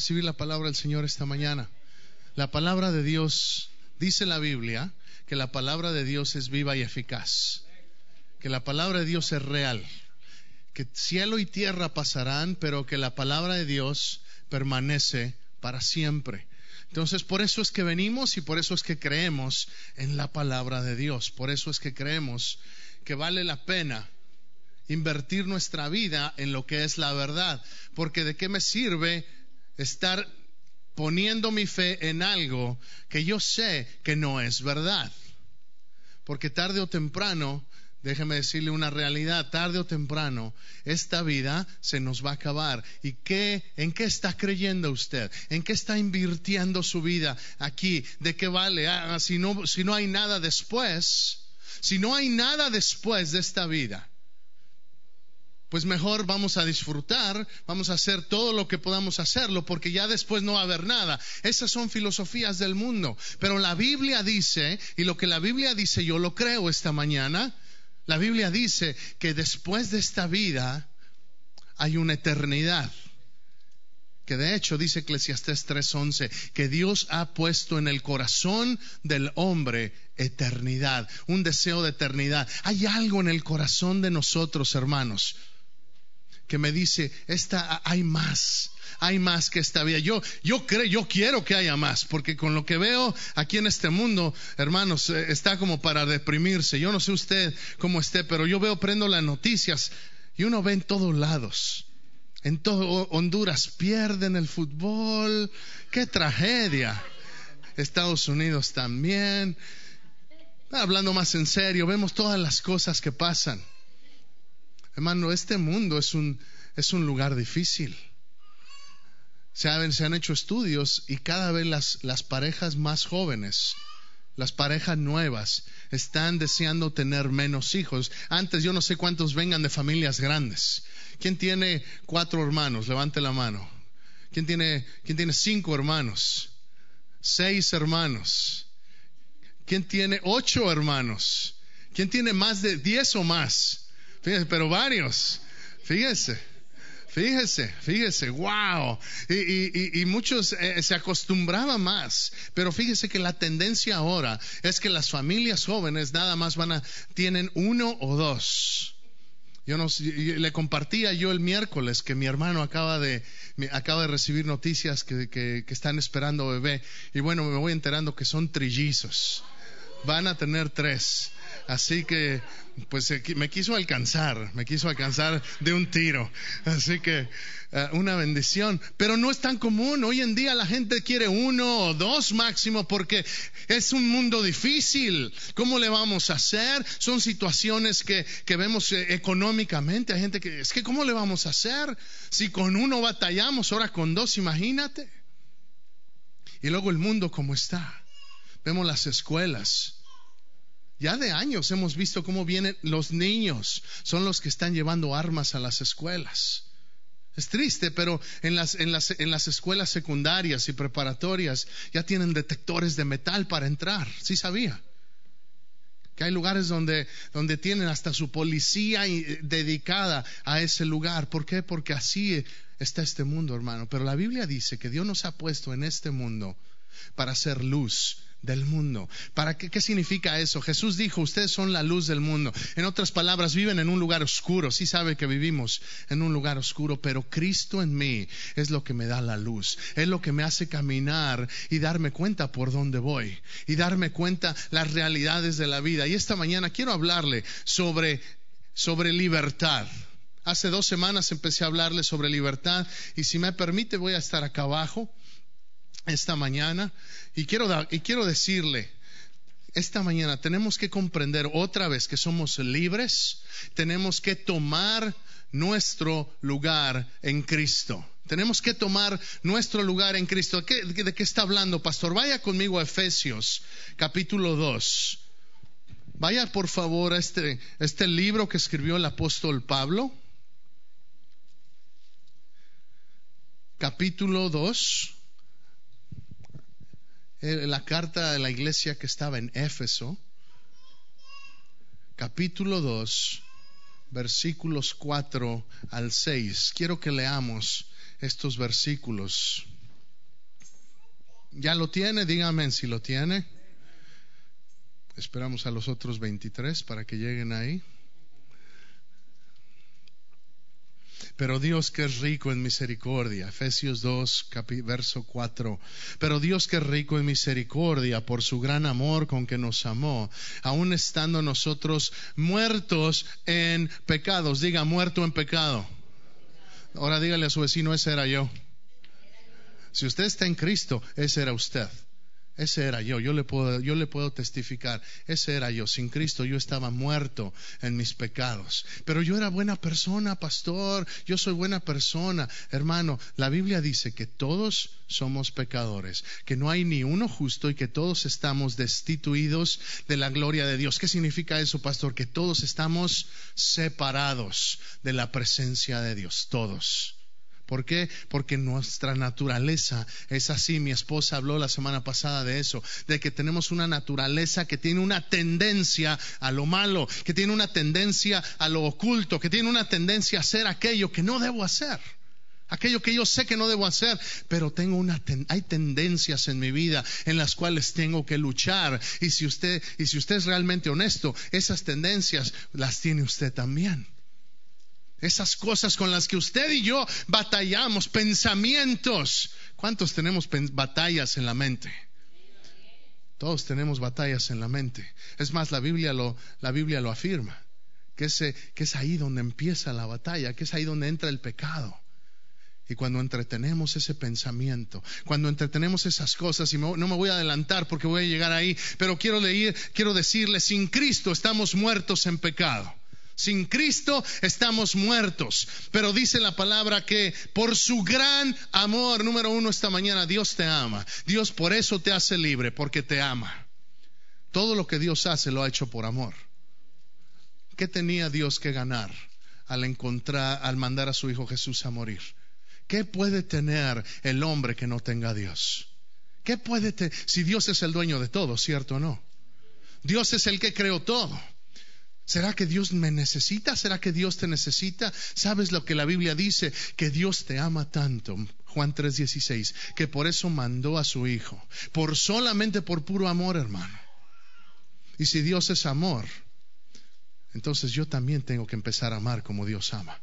Recibir la palabra del Señor esta mañana. La palabra de Dios, dice la Biblia, que la palabra de Dios es viva y eficaz, que la palabra de Dios es real, que cielo y tierra pasarán, pero que la palabra de Dios permanece para siempre. Entonces, por eso es que venimos y por eso es que creemos en la palabra de Dios, por eso es que creemos que vale la pena invertir nuestra vida en lo que es la verdad, porque de qué me sirve estar poniendo mi fe en algo que yo sé que no es verdad. Porque tarde o temprano, déjeme decirle una realidad, tarde o temprano, esta vida se nos va a acabar. ¿Y qué, en qué está creyendo usted? ¿En qué está invirtiendo su vida aquí? ¿De qué vale? Ah, si, no, si no hay nada después, si no hay nada después de esta vida, pues mejor vamos a disfrutar, vamos a hacer todo lo que podamos hacerlo, porque ya después no va a haber nada. Esas son filosofías del mundo. Pero la Biblia dice, y lo que la Biblia dice yo lo creo esta mañana, la Biblia dice que después de esta vida hay una eternidad. Que de hecho dice Eclesiastés 3:11, que Dios ha puesto en el corazón del hombre eternidad, un deseo de eternidad. Hay algo en el corazón de nosotros, hermanos que me dice, esta, hay más, hay más que esta vida. Yo, yo creo, yo quiero que haya más, porque con lo que veo aquí en este mundo, hermanos, eh, está como para deprimirse. Yo no sé usted cómo esté, pero yo veo, prendo las noticias y uno ve en todos lados. En todo Honduras pierden el fútbol. Qué tragedia. Estados Unidos también. Hablando más en serio, vemos todas las cosas que pasan. Hermano, este mundo es un, es un lugar difícil. Se se han hecho estudios y cada vez las, las parejas más jóvenes, las parejas nuevas, están deseando tener menos hijos. Antes yo no sé cuántos vengan de familias grandes. ¿Quién tiene cuatro hermanos? Levante la mano. ¿Quién tiene, quién tiene cinco hermanos? Seis hermanos. ¿Quién tiene ocho hermanos? ¿Quién tiene más de diez o más? Fíjese, pero varios. Fíjese. Fíjese, fíjese, wow. Y, muchos eh, se acostumbraban más. Pero fíjese que la tendencia ahora es que las familias jóvenes nada más van a, tienen uno o dos. Yo no, le compartía yo el miércoles que mi hermano acaba de, acaba de recibir noticias que, que, que están esperando bebé. Y bueno, me voy enterando que son trillizos. Van a tener tres. Así que, pues me quiso alcanzar, me quiso alcanzar de un tiro. Así que, eh, una bendición. Pero no es tan común. Hoy en día la gente quiere uno o dos máximo porque es un mundo difícil. ¿Cómo le vamos a hacer? Son situaciones que, que vemos eh, económicamente. Hay gente que, es que, ¿cómo le vamos a hacer? Si con uno batallamos, ahora con dos, imagínate. Y luego el mundo como está. Vemos las escuelas ya de años hemos visto cómo vienen los niños, son los que están llevando armas a las escuelas. Es triste, pero en las, en las, en las escuelas secundarias y preparatorias ya tienen detectores de metal para entrar. Sí sabía. Que hay lugares donde, donde tienen hasta su policía dedicada a ese lugar. ¿Por qué? Porque así está este mundo, hermano. Pero la Biblia dice que Dios nos ha puesto en este mundo para hacer luz del mundo. ¿Para qué, qué significa eso? Jesús dijo, ustedes son la luz del mundo. En otras palabras, viven en un lugar oscuro. Sí sabe que vivimos en un lugar oscuro, pero Cristo en mí es lo que me da la luz. Es lo que me hace caminar y darme cuenta por dónde voy y darme cuenta las realidades de la vida. Y esta mañana quiero hablarle sobre, sobre libertad. Hace dos semanas empecé a hablarle sobre libertad y si me permite voy a estar acá abajo esta mañana y quiero, y quiero decirle, esta mañana tenemos que comprender otra vez que somos libres, tenemos que tomar nuestro lugar en Cristo. Tenemos que tomar nuestro lugar en Cristo. ¿De qué está hablando, pastor? Vaya conmigo a Efesios, capítulo 2. Vaya por favor a este, este libro que escribió el apóstol Pablo. Capítulo 2. Eh, la carta de la iglesia que estaba en Éfeso. Capítulo 2 versículos 4 al 6. Quiero que leamos estos versículos. ¿Ya lo tiene? Dígame si lo tiene. Esperamos a los otros 23 para que lleguen ahí. Pero Dios que es rico en misericordia, Efesios 2, verso 4. Pero Dios que es rico en misericordia por su gran amor con que nos amó, aun estando nosotros muertos en pecados. Diga, muerto en pecado. Ahora dígale a su vecino, ese era yo. Si usted está en Cristo, ese era usted. Ese era yo, yo le, puedo, yo le puedo testificar, ese era yo, sin Cristo yo estaba muerto en mis pecados, pero yo era buena persona, pastor, yo soy buena persona, hermano, la Biblia dice que todos somos pecadores, que no hay ni uno justo y que todos estamos destituidos de la gloria de Dios. ¿Qué significa eso, pastor? Que todos estamos separados de la presencia de Dios, todos. ¿Por qué? Porque nuestra naturaleza es así. Mi esposa habló la semana pasada de eso, de que tenemos una naturaleza que tiene una tendencia a lo malo, que tiene una tendencia a lo oculto, que tiene una tendencia a hacer aquello que no debo hacer. Aquello que yo sé que no debo hacer, pero tengo una hay tendencias en mi vida en las cuales tengo que luchar. Y si usted y si usted es realmente honesto, esas tendencias las tiene usted también. Esas cosas con las que usted y yo batallamos, pensamientos. ¿Cuántos tenemos batallas en la mente? Todos tenemos batallas en la mente. Es más, la Biblia lo, la Biblia lo afirma, que, que es ahí donde empieza la batalla, que es ahí donde entra el pecado. Y cuando entretenemos ese pensamiento, cuando entretenemos esas cosas, y no me voy a adelantar porque voy a llegar ahí, pero quiero leer, quiero decirle, sin Cristo estamos muertos en pecado. Sin Cristo estamos muertos. Pero dice la palabra que por su gran amor, número uno esta mañana, Dios te ama. Dios por eso te hace libre, porque te ama. Todo lo que Dios hace lo ha hecho por amor. ¿Qué tenía Dios que ganar al encontrar, al mandar a su Hijo Jesús a morir? ¿Qué puede tener el hombre que no tenga a Dios? ¿Qué puede tener? Si Dios es el dueño de todo, ¿cierto o no? Dios es el que creó todo. ¿Será que Dios me necesita? ¿Será que Dios te necesita? ¿Sabes lo que la Biblia dice? Que Dios te ama tanto. Juan 3:16, que por eso mandó a su Hijo, por solamente por puro amor, hermano. Y si Dios es amor, entonces yo también tengo que empezar a amar como Dios ama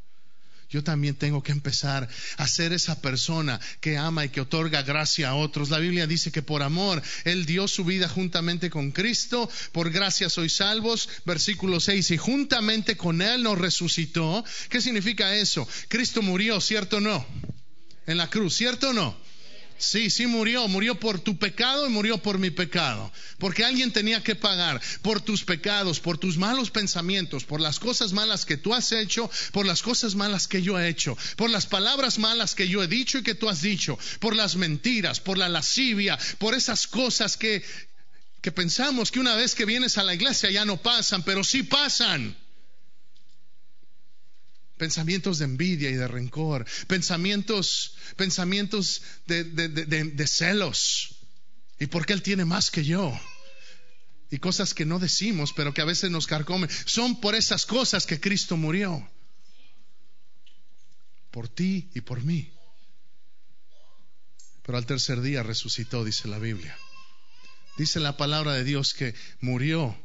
yo también tengo que empezar a ser esa persona que ama y que otorga gracia a otros. La Biblia dice que por amor Él dio su vida juntamente con Cristo, por gracia sois salvos, versículo 6, y juntamente con Él nos resucitó. ¿Qué significa eso? Cristo murió, ¿cierto o no? En la cruz, ¿cierto o no? Sí, sí murió, murió por tu pecado y murió por mi pecado, porque alguien tenía que pagar por tus pecados, por tus malos pensamientos, por las cosas malas que tú has hecho, por las cosas malas que yo he hecho, por las palabras malas que yo he dicho y que tú has dicho, por las mentiras, por la lascivia, por esas cosas que, que pensamos que una vez que vienes a la iglesia ya no pasan, pero sí pasan pensamientos de envidia y de rencor, pensamientos, pensamientos de, celos. ¿Y porque Él tiene más que yo? Y cosas que no decimos, pero que a veces nos carcomen. Son por esas cosas que Cristo murió. Por ti y por mí. Pero al tercer día resucitó, dice la Biblia. Dice la palabra de Dios que murió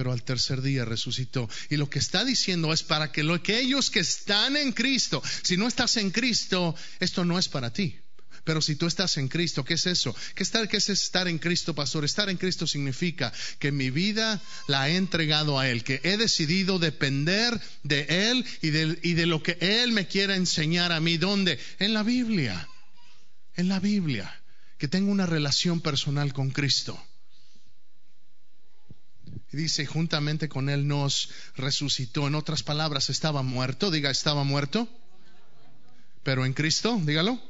pero al tercer día resucitó. Y lo que está diciendo es para que, lo, aquellos que están en Cristo, si no estás en Cristo, esto no es para ti. Pero si tú estás en Cristo, ¿qué es eso? ¿Qué, estar, ¿Qué es estar en Cristo, pastor? Estar en Cristo significa que mi vida la he entregado a Él, que he decidido depender de Él y de, y de lo que Él me quiera enseñar a mí. ¿Dónde? En la Biblia. En la Biblia. Que tengo una relación personal con Cristo. Y dice, juntamente con Él nos resucitó. En otras palabras, estaba muerto. Diga, estaba muerto. Pero en Cristo, dígalo.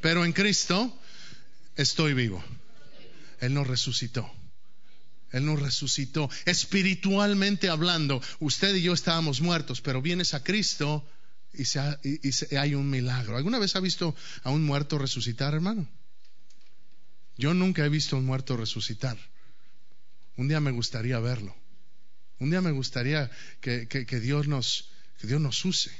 Pero en Cristo estoy vivo. Él nos resucitó. Él nos resucitó. Espiritualmente hablando, usted y yo estábamos muertos, pero vienes a Cristo y, hay un milagro. ¿Alguna vez ha visto a un muerto resucitar, hermano? Yo nunca he visto a un muerto resucitar. Un día me gustaría verlo. Un día me gustaría que, Dios, nos, que Dios nos use.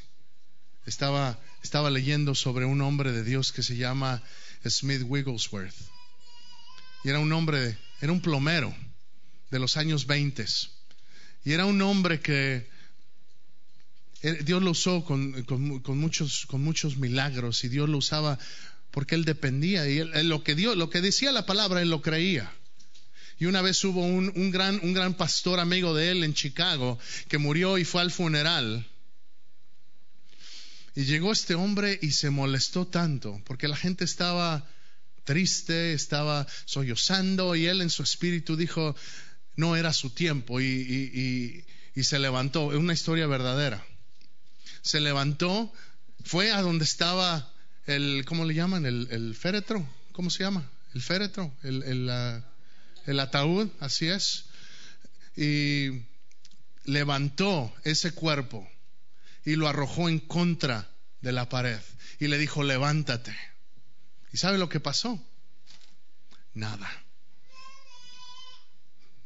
Estaba, estaba leyendo sobre un hombre de Dios que se llama Smith Wigglesworth. Y era un hombre, era un plomero de los años 20. Y era un hombre que Dios lo usó con, muchos, con muchos milagros y Dios lo usaba porque él dependía y lo, que Dios, lo que decía la palabra, él lo creía. Y una vez hubo un, gran, un gran pastor amigo de él en Chicago que murió y fue al funeral. Y llegó este hombre y se molestó tanto porque la gente estaba triste, estaba sollozando y él en su espíritu dijo, no era su tiempo y, y se levantó. Es una historia verdadera. Se levantó, fue a donde estaba el, ¿cómo le llaman? El, féretro, ¿cómo se llama? El féretro, el, ataúd, así es. Y levantó ese cuerpo y lo arrojó en contra de la pared y le dijo, levántate. ¿Y sabe lo que pasó? Nada.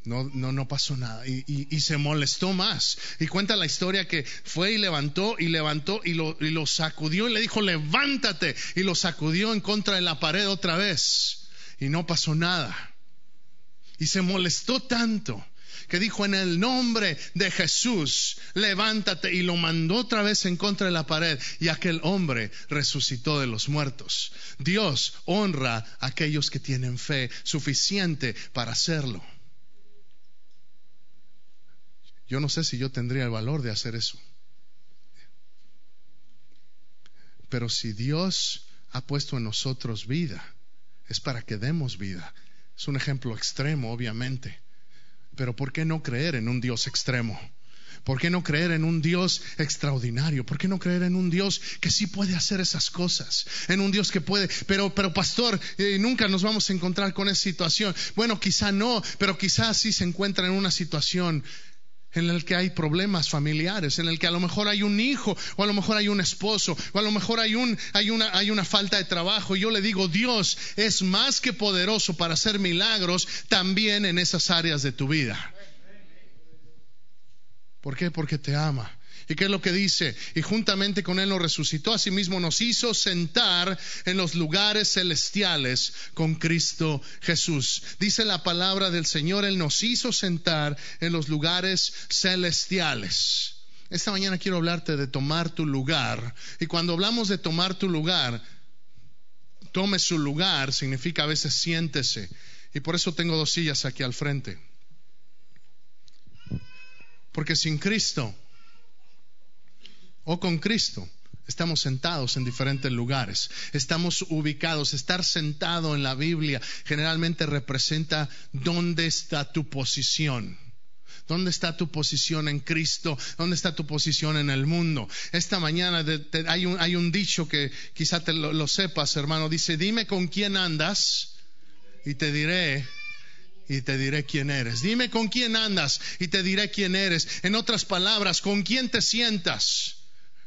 No, no, no pasó nada. Y, se molestó más. Y cuenta la historia que fue y levantó y levantó y lo, y lo sacudió y le dijo, levántate. Y lo sacudió en contra de la pared otra vez. Y no pasó nada. Y se molestó tanto que dijo en el nombre de Jesús, levántate y lo mandó otra vez en contra de la pared y aquel hombre resucitó de los muertos. Dios honra a aquellos que tienen fe suficiente para hacerlo. Yo no sé si yo tendría el valor de hacer eso. Pero si Dios ha puesto en nosotros vida, es para que demos vida. Es un ejemplo extremo, obviamente. Pero ¿por qué no creer en un Dios extremo? ¿Por qué no creer en un Dios extraordinario? ¿Por qué no creer en un Dios que sí puede hacer esas cosas? En un Dios que puede, pero, pero pastor, eh, nunca nos vamos a encontrar con esa situación. Bueno, quizá no, pero quizá sí se encuentra en una situación en el que hay problemas familiares, en el que a lo mejor hay un hijo, o a lo mejor hay un esposo, o a lo mejor hay, un, hay, una, hay una falta de trabajo. Yo le digo, Dios es más que poderoso para hacer milagros también en esas áreas de tu vida. ¿Por qué? Porque te ama. ¿Y qué es lo que dice? Y juntamente con Él nos resucitó, asimismo nos hizo sentar en los lugares celestiales con Cristo Jesús. Dice la palabra del Señor, Él nos hizo sentar en los lugares celestiales. Esta mañana quiero hablarte de tomar tu lugar. Y cuando hablamos de tomar tu lugar, tome su lugar significa a veces siéntese. Y por eso tengo dos sillas aquí al frente. Porque sin Cristo o con Cristo. Estamos sentados en diferentes lugares, estamos ubicados. Estar sentado en la Biblia generalmente representa dónde está tu posición. ¿Dónde está tu posición en Cristo? ¿Dónde está tu posición en el mundo? Esta mañana hay, un, dicho que quizá te lo sepas, hermano. Dice, dime con quién andas y te diré y te diré quién eres. Dime con quién andas y te diré quién eres. En otras palabras, con quién te sientas.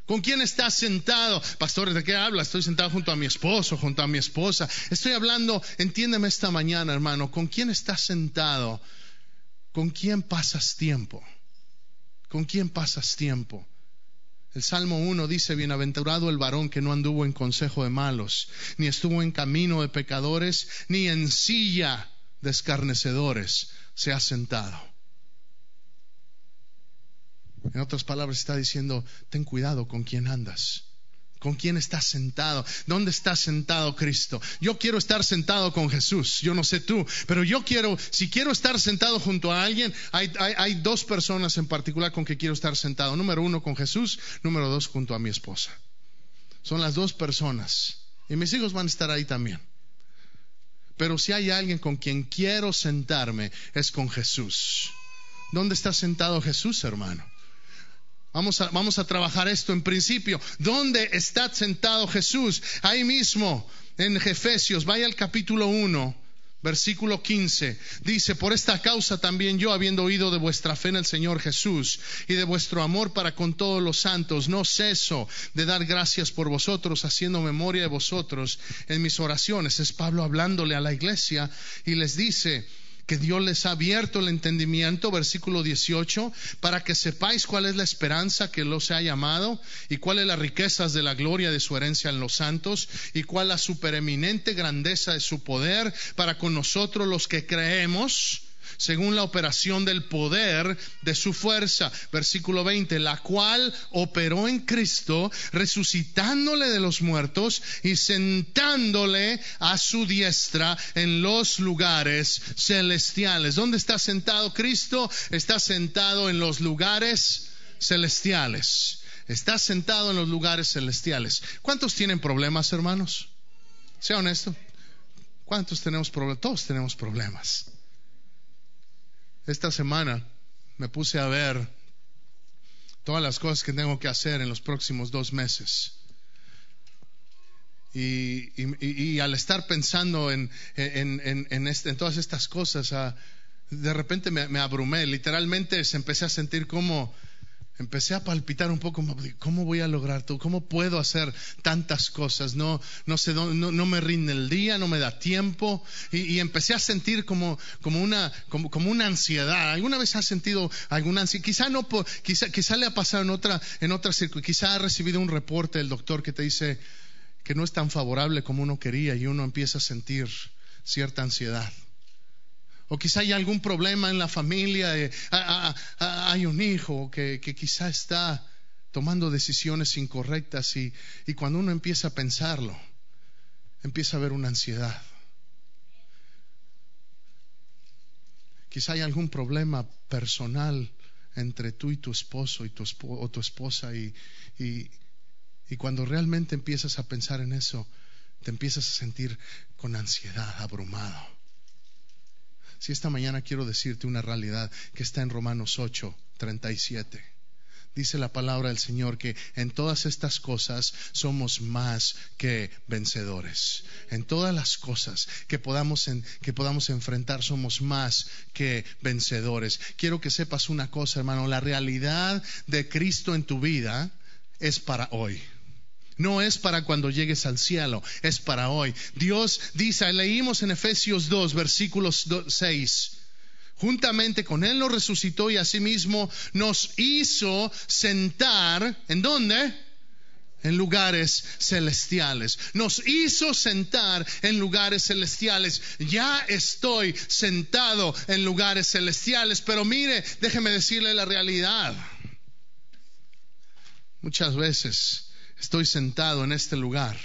¿Con quién estás sentado? Pastor, ¿de qué habla? Estoy sentado junto a mi esposo, junto a mi esposa. Estoy hablando, entiéndeme esta mañana, hermano, ¿con quién estás sentado? ¿Con quién pasas tiempo? ¿Con quién pasas tiempo? El Salmo 1 dice, Bienaventurado el varón que no anduvo en consejo de malos, ni estuvo en camino de pecadores, ni en silla de escarnecedores se ha sentado. En otras palabras, está diciendo, ten cuidado con quién andas. ¿Con quién estás sentado? ¿Dónde está sentado Cristo? Yo quiero estar sentado con Jesús, yo no sé tú, pero yo quiero, si quiero estar sentado junto a alguien, hay, hay, dos personas en particular con que quiero estar sentado. Número uno con Jesús, número dos junto a mi esposa. Son las dos personas. Y mis hijos van a estar ahí también. Pero si hay alguien con quien quiero sentarme, es con Jesús. ¿Dónde está sentado Jesús, hermano? Vamos a, trabajar esto en principio. ¿Dónde está sentado Jesús? Ahí mismo, en Efesios, vaya al capítulo 1 Versículo 15 dice, por esta causa también yo, habiendo oído de vuestra fe en el Señor Jesús y de vuestro amor para con todos los santos, no ceso de dar gracias por vosotros, haciendo memoria de vosotros en mis oraciones. Es Pablo hablándole a la iglesia y les dice, que Dios les ha abierto el entendimiento, versículo 18, para que sepáis cuál es la esperanza que los ha llamado y cuáles las riquezas de la gloria de su herencia en los santos y cuál la supereminente grandeza de su poder para con nosotros los que creemos según la operación del poder de su fuerza. Versículo 20, la cual operó en Cristo, resucitándole de los muertos y sentándole a su diestra en los lugares celestiales. ¿Dónde está sentado Cristo? Está sentado en los lugares celestiales. Está sentado en los lugares celestiales. ¿Cuántos tienen problemas, hermanos? Sea honesto. ¿Cuántos tenemos problemas? Todos tenemos problemas. Esta semana me puse a ver todas las cosas que tengo que hacer en los próximos dos meses. Y, al estar pensando en, este, todas estas cosas, ah, de repente me, me, abrumé. Literalmente se empecé a sentir como empecé a palpitar un poco, ¿cómo voy a lograr todo? ¿Cómo puedo hacer tantas cosas? No, no sé, no, no me rinde el día, no me da tiempo. Y, empecé a sentir como, como, una, como, una ansiedad. ¿Alguna vez has sentido alguna ansiedad? Quizá, no, quizá, quizá le ha pasado en otra, en otra quizá ha recibido un reporte del doctor que te dice que no es tan favorable como uno quería y uno empieza a sentir cierta ansiedad. O quizá hay algún problema en la familia, eh, hay un hijo que, quizá está tomando decisiones incorrectas y, cuando uno empieza a pensarlo, empieza a haber una ansiedad. Quizá hay algún problema personal entre tú y tu esposo y tu o tu esposa y, cuando realmente empiezas a pensar en eso, te empiezas a sentir con ansiedad, abrumado. Si esta mañana quiero decirte una realidad que está en Romanos 8, 37. Dice la palabra del Señor que en todas estas cosas somos más que vencedores. En todas las cosas que podamos, que podamos enfrentar somos más que vencedores. Quiero que sepas una cosa, hermano. La realidad de Cristo en tu vida es para hoy. No es para cuando llegues al cielo, es para hoy. Dios dice, leímos en Efesios 2, versículos 6. Juntamente con Él nos resucitó y asimismo nos hizo sentar, ¿en dónde? En lugares celestiales. Nos hizo sentar en lugares celestiales. Ya estoy sentado en lugares celestiales, pero mire, déjeme decirle la realidad. Muchas veces estoy sentado en este lugar,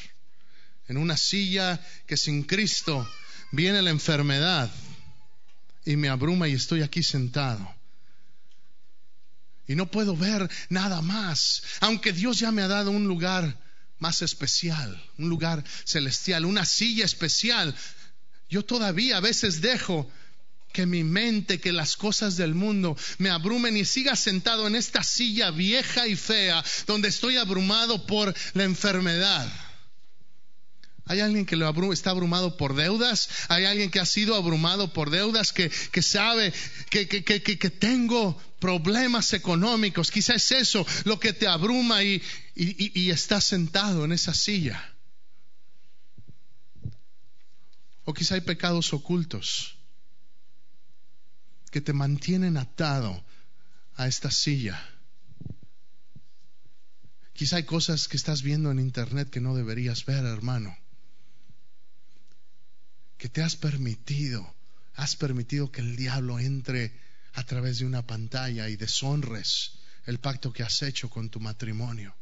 en una silla que sin Cristo viene la enfermedad y me abruma y estoy aquí sentado. Y no puedo ver nada más, aunque Dios ya me ha dado un lugar más especial, un lugar celestial, una silla especial. Yo todavía a veces dejo que mi mente, que las cosas del mundo me abrumen y siga sentado en esta silla vieja y fea donde estoy abrumado por la enfermedad. Hay alguien que está abrumado por deudas, hay alguien que ha sido abrumado por deudas, que, sabe que, tengo problemas económicos. Quizás es eso lo que te abruma y, y, y está sentado en esa silla. O quizá hay pecados ocultos que te mantienen atado a esta silla. Quizá hay cosas que estás viendo en internet que no deberías ver, hermano. Que te has permitido, has permitido que el diablo entre a través de una pantalla y deshonres el pacto que has hecho con tu matrimonio.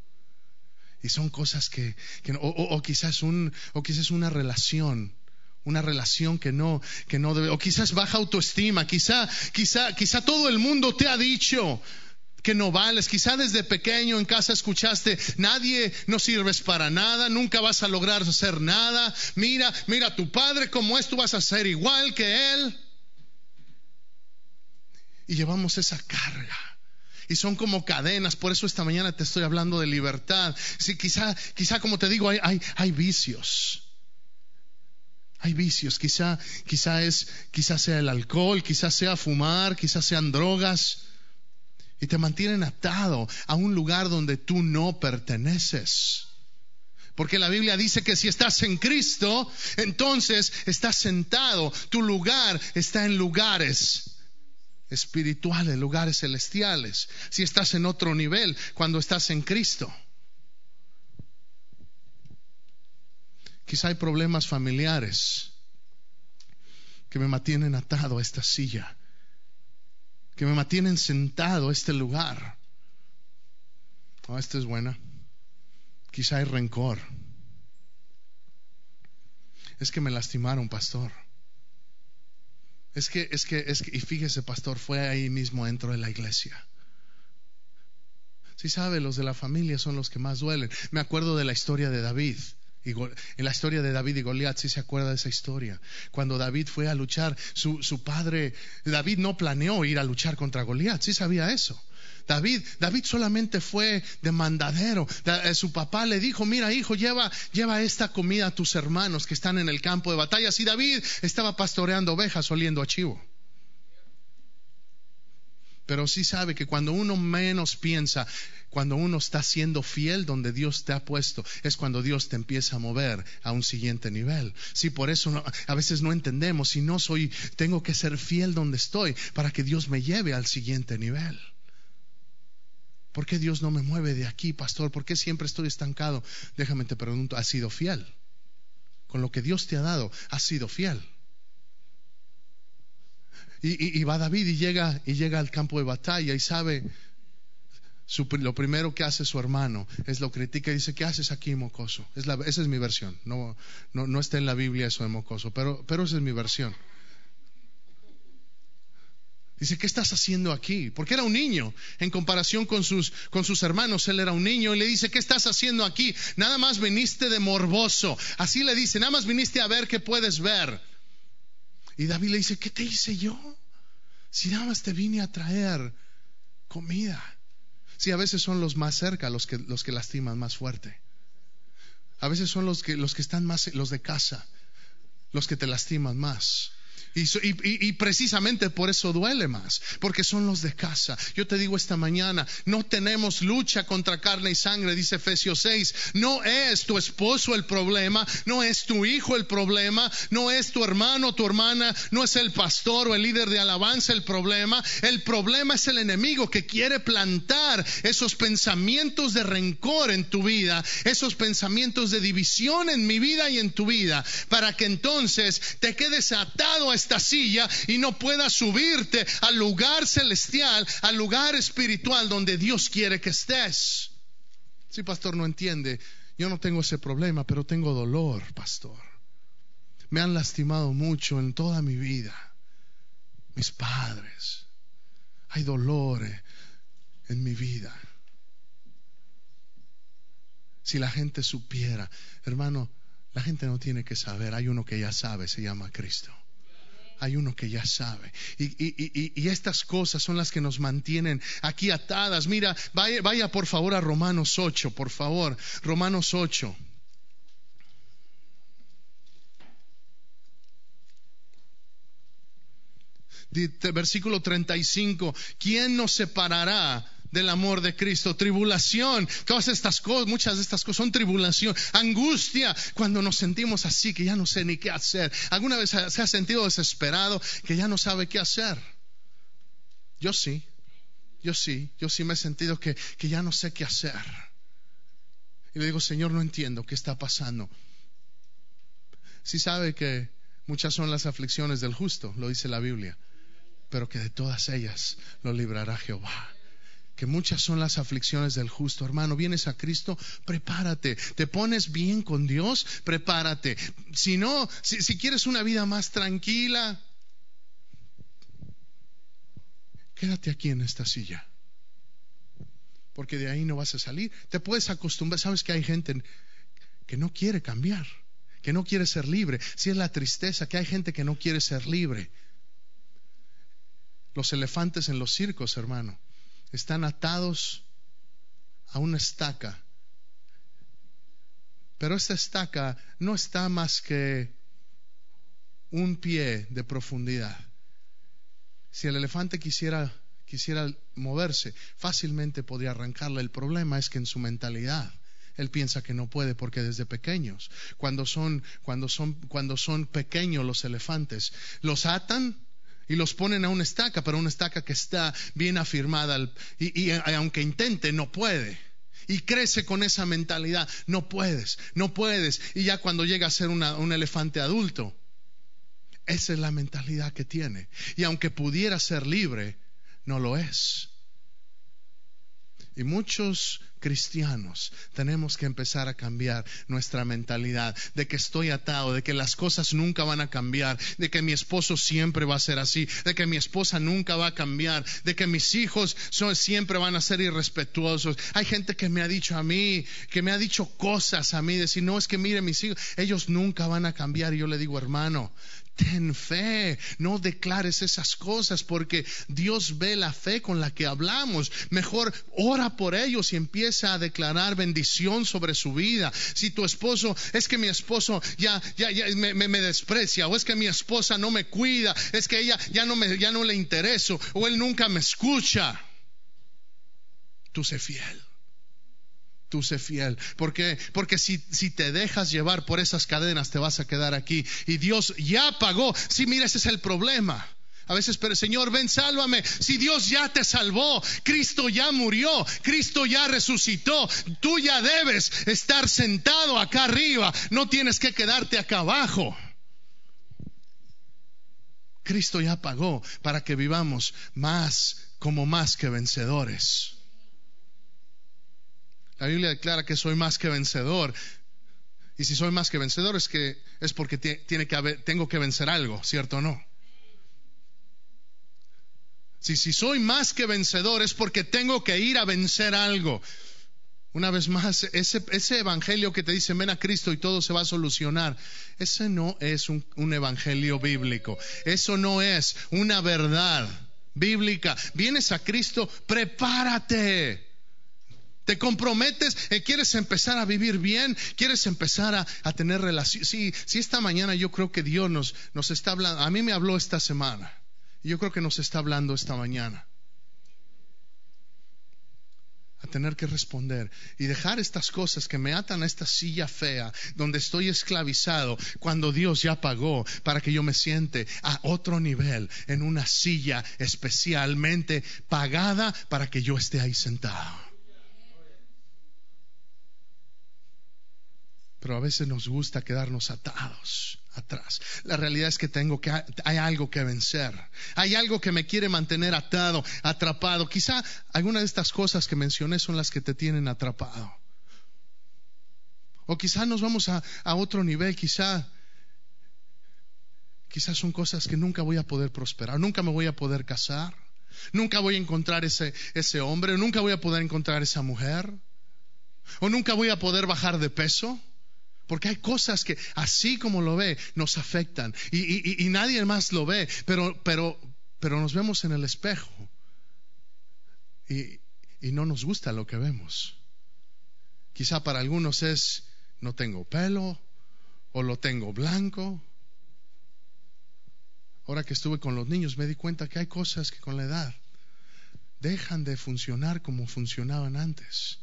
Y son cosas que, o, quizás un, o quizás una relación una relación que no, que no debe, o quizás baja autoestima, quizá, quizá, quizá todo el mundo te ha dicho que no vales, quizá desde pequeño en casa escuchaste, nadie no sirves para nada, nunca vas a lograr hacer nada, mira, mira a tu padre como es, tú vas a ser igual que él. Y llevamos esa carga. Y son como cadenas, por eso esta mañana te estoy hablando de libertad. Sí, quizá, quizá como te digo, hay, hay, hay vicios. Hay vicios, quizá, quizá es, quizá sea el alcohol, quizá sea fumar, quizá sean drogas. Y te mantienen atado a un lugar donde tú no perteneces. Porque la Biblia dice que si estás en Cristo, entonces estás sentado. Tu lugar está en lugares espirituales, lugares celestiales. Si estás en otro nivel, cuando estás en Cristo. Quizá hay problemas familiares que me mantienen atado a esta silla, que me mantienen sentado a este lugar. Oh, esta es buena. Quizá hay rencor. Es que me lastimaron, pastor. Es que, es que, es que, y fíjese, pastor, fue ahí mismo dentro de la iglesia. Si sabe, los de la familia son los que más duelen. Me acuerdo de la historia de David. En la historia de David y Goliat, si se acuerda de esa historia. Cuando David fue a luchar, su, su padre, David no planeó ir a luchar contra Goliat, sí sabía eso. David, David solamente fue demandadero. Eh, su papá le dijo, mira hijo, lleva, lleva esta comida a tus hermanos que están en el campo de batalla. Y David estaba pastoreando ovejas oliendo a chivo. Pero sí sabe que cuando uno menos piensa, cuando uno está siendo fiel donde Dios te ha puesto, es cuando Dios te empieza a mover a un siguiente nivel. Sí, por eso a veces no entendemos, si no soy, tengo que ser fiel donde estoy para que Dios me lleve al siguiente nivel. ¿Por qué Dios no me mueve de aquí, pastor? ¿Por qué siempre estoy estancado? Déjame te pregunto, ¿has sido fiel? Con lo que Dios te ha dado, ¿has sido fiel? Y, va David y llega, y llega al campo de batalla y sabe, lo primero que hace su hermano es lo critica y dice, ¿qué haces aquí, mocoso? Es la, esa es mi versión. No, no, no está en la Biblia eso de mocoso, pero, pero esa es mi versión. Dice, ¿qué estás haciendo aquí? Porque era un niño en comparación con sus, con sus hermanos. Él era un niño y le dice, ¿qué estás haciendo aquí? Nada más viniste de morboso. Así le dice, nada más viniste a ver qué puedes ver. Y David le dice, ¿qué te hice yo? Si nada más te vine a traer comida. Sí, a veces son los más cerca los que, los que lastiman más fuerte. A veces son los que, los que están más, los de casa, los que te lastiman más. Y, precisamente por eso duele más, porque son los de casa. Yo te digo esta mañana, no tenemos lucha contra carne y sangre, dice Efesios 6. No es tu esposo el problema, no es tu hijo el problema, no es tu hermano, tu hermana, no es el pastor o el líder de alabanza el problema. El problema es el enemigo que quiere plantar esos pensamientos de rencor en tu vida, esos pensamientos de división en mi vida y en tu vida, para que entonces te quedes atado a esta silla y no puedas subirte al lugar celestial, al lugar espiritual donde Dios quiere que estés. Si pastor no entiende, yo no tengo ese problema, pero tengo dolor, pastor. Me han lastimado mucho en toda mi vida. Mis padres. Hay dolor en mi vida. Si la gente supiera, hermano, la gente no tiene que saber, hay uno que ya sabe, se llama Cristo hay uno que ya sabe. Y, estas cosas son las que nos mantienen aquí atadas. Mira, vaya, vaya por favor a Romanos 8, por favor. Romanos 8. Versículo 35. ¿Quién nos separará del amor de Cristo, tribulación, todas estas cosas, muchas de estas cosas son tribulación, angustia, cuando nos sentimos así que ya no sé ni qué hacer. ¿Alguna vez se ha sentido desesperado que ya no sabe qué hacer? Yo sí, yo sí, yo sí me he sentido que, que ya no sé qué hacer. Y le digo, Señor, no entiendo qué está pasando. Sí sabe que muchas son las aflicciones del justo, lo dice la Biblia, pero que de todas ellas lo librará Jehová que muchas son las aflicciones del justo. Hermano, vienes a Cristo, prepárate. Te pones bien con Dios, prepárate. Si no, si, quieres una vida más tranquila, quédate aquí en esta silla. Porque de ahí no vas a salir. Te puedes acostumbrar. Sabes que hay gente que no quiere cambiar, que no quiere ser libre. Si es la tristeza, que hay gente que no quiere ser libre. Los elefantes en los circos, hermano, están atados a una estaca. Pero esta estaca no está más que un pie de profundidad. Si el elefante quisiera, quisiera moverse, fácilmente podría arrancarle. El problema es que en su mentalidad él piensa que no puede porque desde pequeños, cuando son, cuando son, cuando son pequeños los elefantes, los atan y los ponen a una estaca, pero una estaca que está bien afirmada y, y aunque intente no puede y crece con esa mentalidad. No puedes, no puedes. Y ya cuando llega a ser un elefante adulto, esa es la mentalidad que tiene. Y aunque pudiera ser libre, no lo es. Y muchos cristianos tenemos que empezar a cambiar nuestra mentalidad de que estoy atado, de que las cosas nunca van a cambiar, de que mi esposo siempre va a ser así, de que mi esposa nunca va a cambiar, de que mis hijos siempre van a ser irrespetuosos. Hay gente que me ha dicho a mí, que me ha dicho cosas a mí, decir, no es que mire mis hijos, ellos nunca van a cambiar. Y yo le digo, hermano, ten fe, no declares esas cosas porque Dios ve la fe con la que hablamos. Mejor ora por ellos y empieza a declarar bendición sobre su vida. Si tu esposo, es que mi esposo ya, ya, ya me, desprecia, o es que mi esposa no me cuida, es que ella ya no, me, ya no le intereso, o él nunca me escucha, tú sé fiel tú sé fiel. ¿Por Porque si, si, te dejas llevar por esas cadenas, te vas a quedar aquí. Y Dios ya pagó. Sí, mira, ese es el problema. A veces, pero Señor, ven, sálvame. Si Dios ya te salvó, Cristo ya murió, Cristo ya resucitó, tú ya debes estar sentado acá arriba, no tienes que quedarte acá abajo. Cristo ya pagó para que vivamos más como más que vencedores. La Biblia declara que soy más que vencedor. Y si soy más que vencedor es que es porque tiene que tengo que vencer algo, ¿cierto o no? Si, si soy más que vencedor es porque tengo que ir a vencer algo. Una vez más, ese, ese, evangelio que te dice ven a Cristo y todo se va a solucionar, ese no es un, un evangelio bíblico. Eso no es una verdad bíblica. Vienes a Cristo, prepárate. Te comprometes, eh, quieres empezar a vivir bien, quieres empezar a, tener relación. Sí, esta mañana yo creo que Dios nos, nos está hablando. A mí me habló esta semana. Y yo creo que nos está hablando esta mañana. A tener que responder y dejar estas cosas que me atan a esta silla fea donde estoy esclavizado cuando Dios ya pagó para que yo me siente a otro nivel en una silla especialmente pagada para que yo esté ahí sentado. Pero a veces nos gusta quedarnos atados atrás. La realidad es que tengo que hay algo que vencer. Hay algo que me quiere mantener atado, atrapado. Quizá algunas de estas cosas que mencioné son las que te tienen atrapado. O quizá nos vamos a, a otro nivel, quizá quizás son cosas que nunca voy a poder prosperar, nunca me voy a poder casar, nunca voy a encontrar ese, ese hombre, nunca voy a poder encontrar esa mujer, o nunca voy a poder bajar de peso. Porque hay cosas que así como lo ve, nos afectan. Y, nadie más lo ve, pero, pero, pero nos vemos en el espejo. Y, y no nos gusta lo que vemos. Quizá para algunos es, no tengo pelo o lo tengo blanco. Ahora que estuve con los niños me di cuenta que hay cosas que con la edad dejan de funcionar como funcionaban antes.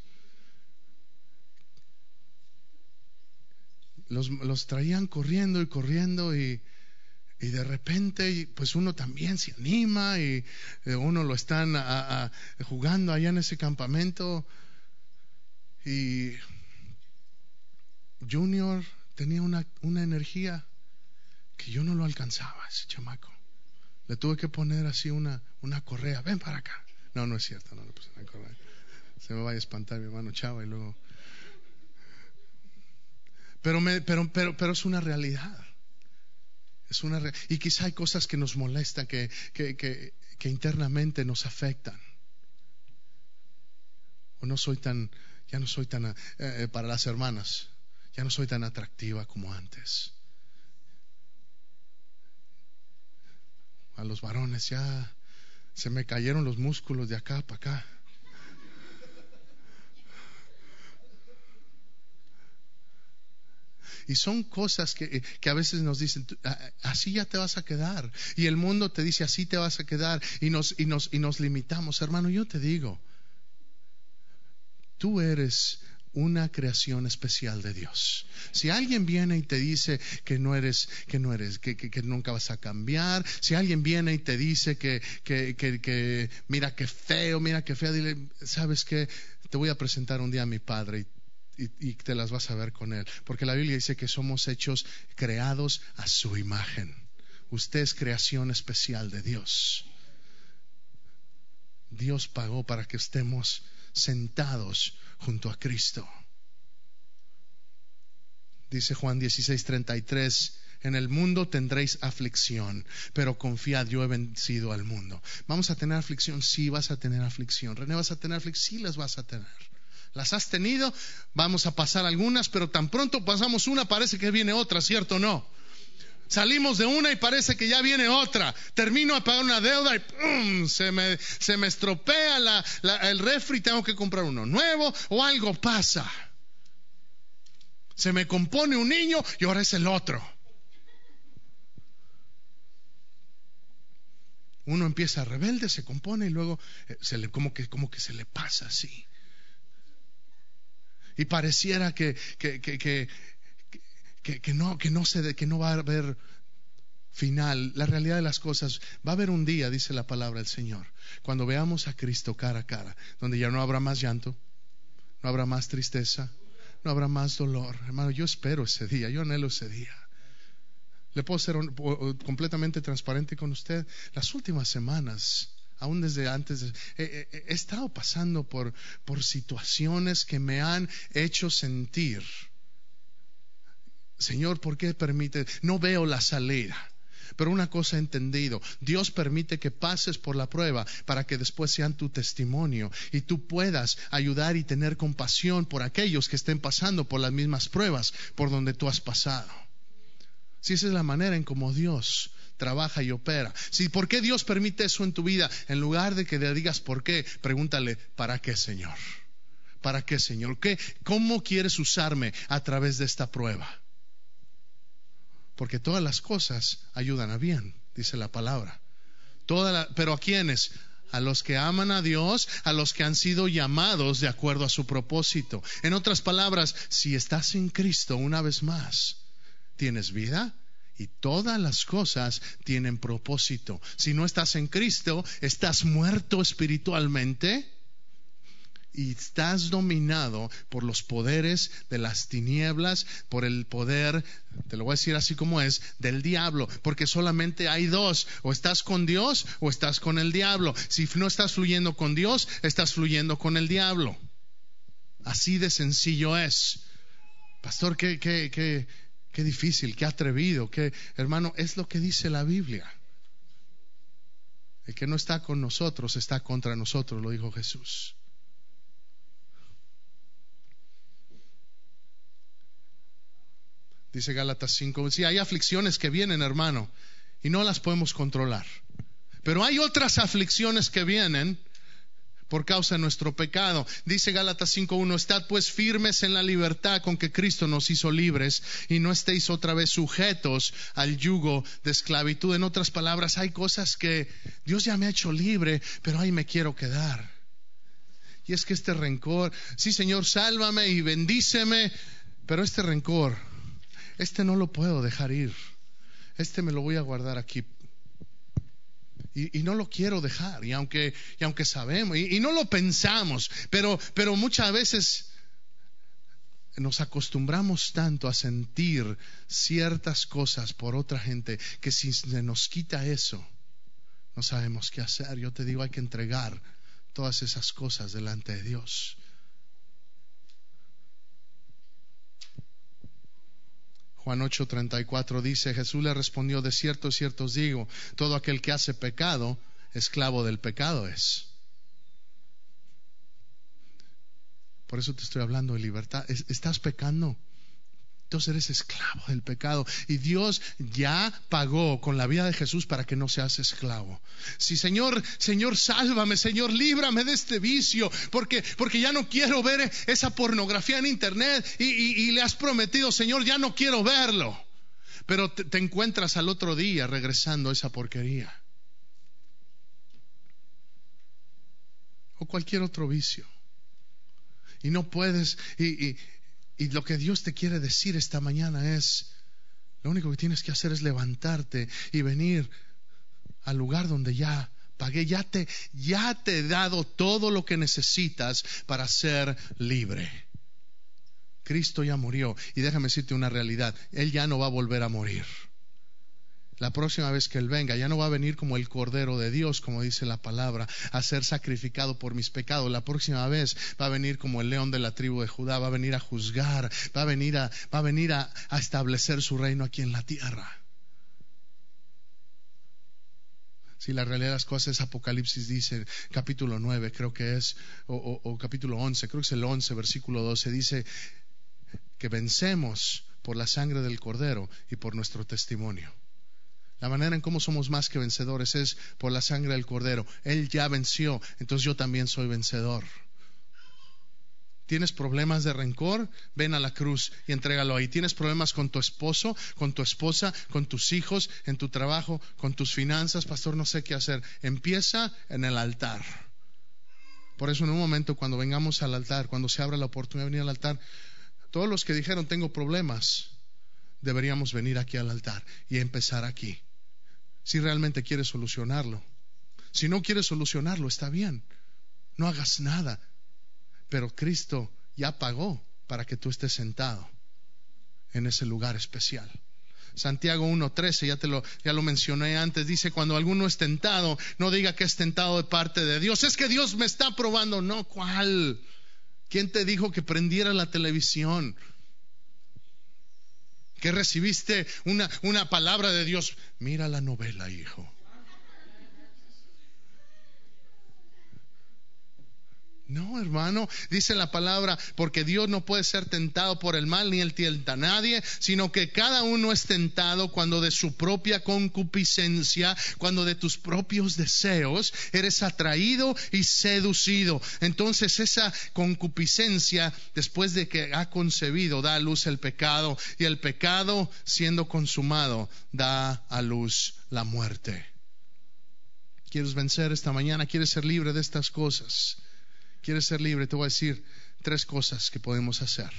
Los, traían corriendo y corriendo y, y de repente pues uno también se anima y eh, uno lo están jugando allá en ese campamento. Y Junior tenía una, una energía que yo no lo alcanzaba ese chamaco. Le tuve que poner así una, una correa ven para acá no no es cierto no le puse una correa. Se me vaya a espantar mi hermano Chava y luego pero, pero, pero, pero es una realidad. Es una y quizá hay cosas que nos molestan, que, que, que, internamente nos afectan. O no soy tan, ya no soy tan, eh, eh, para las hermanas, ya no soy tan atractiva como antes. A los varones ya Se me cayeron los músculos de acá para acá. Y son cosas que, que, a veces nos dicen, así ya te vas a quedar. Y el mundo te dice, así te vas a quedar. Y nos, y nos, y nos limitamos. Hermano, yo te digo, tú eres una creación especial de Dios. Si alguien viene y te dice que no eres, que no eres, que, que, nunca vas a cambiar, si alguien viene y te dice que, que, mira qué feo, mira qué feo, dile, sabes que te voy a presentar un día a mi padre y, te las vas a ver con él. Porque la Biblia dice que somos hechos creados a su imagen. Usted es creación especial de Dios. Dios pagó para que estemos sentados junto a Cristo. Dice Juan 16:33, en el mundo tendréis aflicción, pero confiad, yo he vencido al mundo. ¿Vamos a tener aflicción? Sí, vas a tener aflicción. René, ¿vas a tener aflicción? Sí, las vas a tener. Las has tenido, vamos a pasar algunas, pero tan pronto pasamos una, parece que viene otra, ¿cierto o no? Salimos de una y parece que ya viene otra. Termino a pagar una deuda y Se, me, se me estropea el refri, tengo que comprar uno nuevo o algo pasa. Se me compone un niño y ahora es el otro. Uno empieza rebelde, se compone y luego eh, se le, como, que, como que se le pasa así. Y pareciera que, que, que que, no, que, no que no va a haber final. La realidad de las cosas, va a haber un día, dice la palabra del Señor, cuando veamos a Cristo cara a cara, donde ya no habrá más llanto, no habrá más tristeza, no habrá más dolor. Hermano, yo espero ese día, yo anhelo ese día. Le puedo ser completamente transparente con usted. Las últimas semanas, aún desde antes, he, he estado pasando por, por situaciones que me han hecho sentir Señor, ¿por qué permite? No veo la salida. Pero una cosa he entendido, Dios permite que pases por la prueba para que después sean tu testimonio y tú puedas ayudar y tener compasión por aquellos que estén pasando por las mismas pruebas por donde tú has pasado. Si esa es la manera en cómo Dios trabaja y opera. Si por qué Dios permite eso en tu vida, en lugar de que le digas por qué, pregúntale, ¿para qué, Señor? ¿Para qué, Señor? ¿Qué, ¿Cómo quieres usarme a través de esta prueba? Porque todas las cosas ayudan a bien, dice la palabra. pero ¿a quiénes? A los que aman a Dios, a los que han sido llamados de acuerdo a su propósito. En otras palabras, si estás en Cristo una vez más, tienes vida, y todas las cosas tienen propósito. Si no estás en Cristo, estás muerto espiritualmente y estás dominado por los poderes de las tinieblas, por el poder, te lo voy a decir así como es, del diablo, porque solamente hay dos, o estás con Dios o estás con el diablo. Si no estás fluyendo con Dios, estás fluyendo con el diablo. Así de sencillo es. Pastor, qué, qué, qué, qué difícil, qué atrevido, qué hermano, es lo que dice la Biblia. El que no está con nosotros está contra nosotros, lo dijo Jesús. dice Gálatas 5. Sí, hay aflicciones que vienen, hermano, y no las podemos controlar. Pero hay otras aflicciones que vienen por causa de nuestro pecado. Dice Gálatas 5.1, estad pues firmes en la libertad con que Cristo nos hizo libres y no estéis otra vez sujetos al yugo de esclavitud. En otras palabras, hay cosas que Dios ya me ha hecho libre, pero ahí me quiero quedar. Y es que este rencor, sí Señor, sálvame y bendíceme, pero este rencor este no lo puedo dejar ir, este me lo voy a guardar aquí. Y, no lo quiero dejar, y aunque, y aunque sabemos, y, no lo pensamos, pero, pero muchas veces nos acostumbramos tanto a sentir ciertas cosas por otra gente que si se nos quita eso, no sabemos qué hacer. Yo te digo, hay que entregar todas esas cosas delante de Dios. Juan 8:34 dice, Jesús le respondió, de cierto, cierto os digo, todo aquel que hace pecado, esclavo del pecado es. Por eso te estoy hablando de libertad. Estás pecando. Entonces eres esclavo del pecado. Y Dios ya pagó con la vida de Jesús para que no seas esclavo. Si Señor, Señor, sálvame, Señor, líbrame de este vicio, porque, porque ya no quiero ver esa pornografía en internet y, le has prometido, Señor, ya no quiero verlo. Pero te, encuentras al otro día regresando a esa porquería. O cualquier otro vicio. Y no puedes, y, y lo que Dios te quiere decir esta mañana es, lo único que tienes que hacer es levantarte y venir al lugar donde ya pagué, ya te, ya te he dado todo lo que necesitas para ser libre. Cristo ya murió. Y déjame decirte una realidad, Él ya no va a volver a morir la próxima vez que Él venga, ya no va a venir como el Cordero de Dios, como dice la palabra, a ser sacrificado por mis pecados. La próxima vez va a venir como el león de la tribu de Judá, va a venir a juzgar, va a venir a, va a, venir a, establecer su reino aquí en la tierra. Si la realidad de las cosas es Apocalipsis dice, capítulo 9 creo que es, o, o capítulo 11, creo que es el 11, versículo 12, dice que vencemos por la sangre del Cordero y por nuestro testimonio. La manera en cómo somos más que vencedores es por la sangre del Cordero. Él ya venció, entonces yo también soy vencedor. ¿Tienes problemas de rencor? Ven a la cruz y entrégalo ahí. ¿Tienes problemas con tu esposo, con tu esposa, con tus hijos, en tu trabajo, con tus finanzas? Pastor, no sé qué hacer. Empieza en el altar. Por eso en un momento cuando vengamos al altar, cuando se abra la oportunidad de venir al altar, todos los que dijeron tengo problemas, deberíamos venir aquí al altar y empezar aquí si realmente quieres solucionarlo. Si no quieres solucionarlo, está bien. No hagas nada. Pero Cristo ya pagó para que tú estés sentado en ese lugar especial. Santiago 1.13, ya, te lo, ya lo mencioné antes, dice, cuando alguno es tentado, no diga que es tentado de parte de Dios. Es que Dios me está probando. No, ¿cuál? ¿Quién te dijo que prendiera la televisión? Que recibiste una, una palabra de Dios. Mira la novela, hijo. No, hermano, dice la palabra, porque Dios no puede ser tentado por el mal ni él tienta a nadie, sino que cada uno es tentado cuando de su propia concupiscencia, cuando de tus propios deseos eres atraído y seducido. Entonces esa concupiscencia, después de que ha concebido, da a luz el pecado y el pecado siendo consumado da a luz la muerte. ¿Quieres vencer esta mañana? ¿Quieres ser libre de estas cosas? Quieres ser libre, te voy a decir tres cosas que podemos hacer.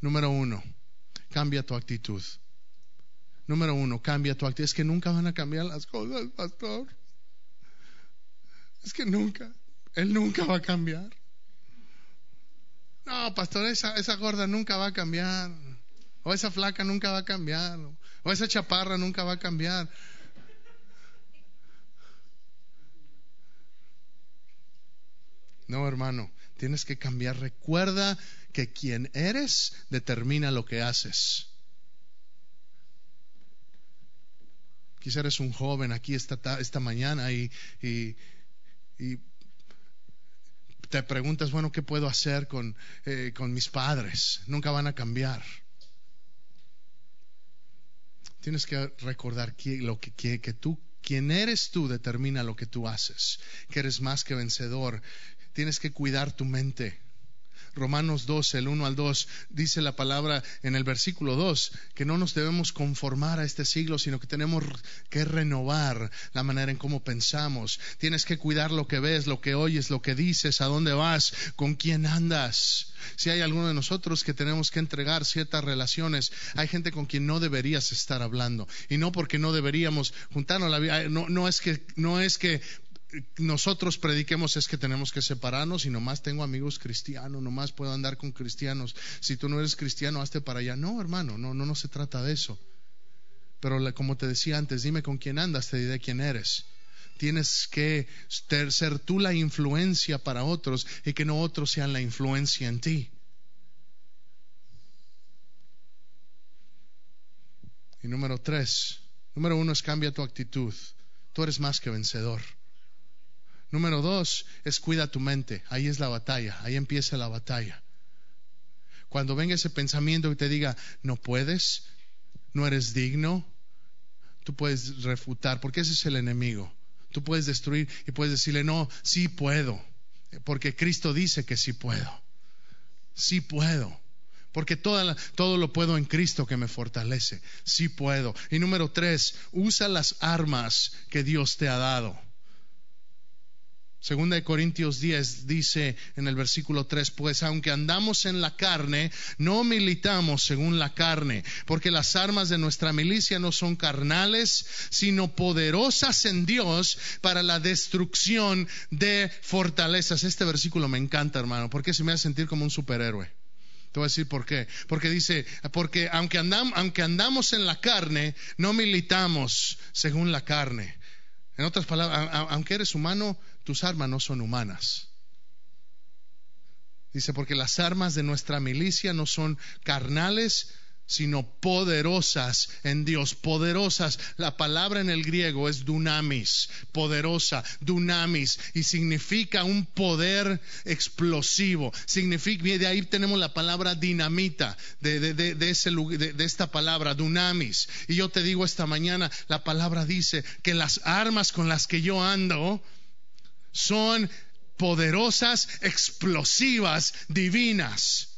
Número uno, cambia tu actitud. Número uno, cambia tu actitud. Es que nunca van a cambiar las cosas, pastor. Es que nunca, Él nunca va a cambiar. No, pastor, esa, esa gorda nunca va a cambiar. O esa flaca nunca va a cambiar. O esa chaparra nunca va a cambiar. No, hermano, tienes que cambiar. Recuerda que quien eres determina lo que haces. Quizá eres un joven aquí esta, esta mañana y, y, te preguntas, bueno, ¿qué puedo hacer con, eh, con mis padres? Nunca van a cambiar. Tienes que recordar que, lo que, que, que tú quien eres tú determina lo que tú haces, que eres más que vencedor, Tienes que cuidar tu mente. Romanos 12, el 1 al 2, dice la palabra en el versículo 2 que no nos debemos conformar a este siglo, sino que tenemos que renovar la manera en cómo pensamos. Tienes que cuidar lo que ves, lo que oyes, lo que dices, a dónde vas, con quién andas. Si hay alguno de nosotros que tenemos que entregar ciertas relaciones, hay gente con quien no deberías estar hablando. Y no porque no deberíamos juntarnos no, no es que, no es que nosotros prediquemos es que tenemos que separarnos y nomás tengo amigos cristianos, nomás puedo andar con cristianos. Si tú no eres cristiano, hazte para allá. No, hermano, no, no, no se trata de eso. Pero como te decía antes, dime con quién andas, te diré quién eres. Tienes que ser tú la influencia para otros y que no otros sean la influencia en ti. Y número tres, número uno es cambia tu actitud. Tú eres más que vencedor. Número dos es cuida tu mente. Ahí es la batalla, ahí empieza la batalla. Cuando venga ese pensamiento que te diga, no puedes, no eres digno, tú puedes refutar, porque ese es el enemigo. Tú puedes destruir y puedes decirle, no, sí puedo, porque Cristo dice que sí puedo. Sí puedo. Porque todo lo puedo en Cristo que me fortalece. Sí puedo. Y número tres, usa las armas que Dios te ha dado. Segunda de Corintios 10 dice en el versículo 3, pues aunque andamos en la carne, no militamos según la carne, porque las armas de nuestra milicia no son carnales, sino poderosas en Dios para la destrucción de fortalezas. Este versículo me encanta, hermano, porque se me hace sentir como un superhéroe. Te voy a decir por qué. Porque dice, porque aunque aunque andamos en la carne, no militamos según la carne. En otras palabras, aunque eres humano, tus armas no son humanas. Dice, porque las armas de nuestra milicia no son carnales, sino poderosas en Dios, poderosas. La palabra en el griego es dunamis, poderosa, dunamis, y significa un poder explosivo. Significa, de ahí tenemos la palabra dinamita, de, de, ese, de esta palabra, dunamis. Y yo te digo esta mañana, la palabra dice que las armas con las que yo ando son poderosas, explosivas, divinas.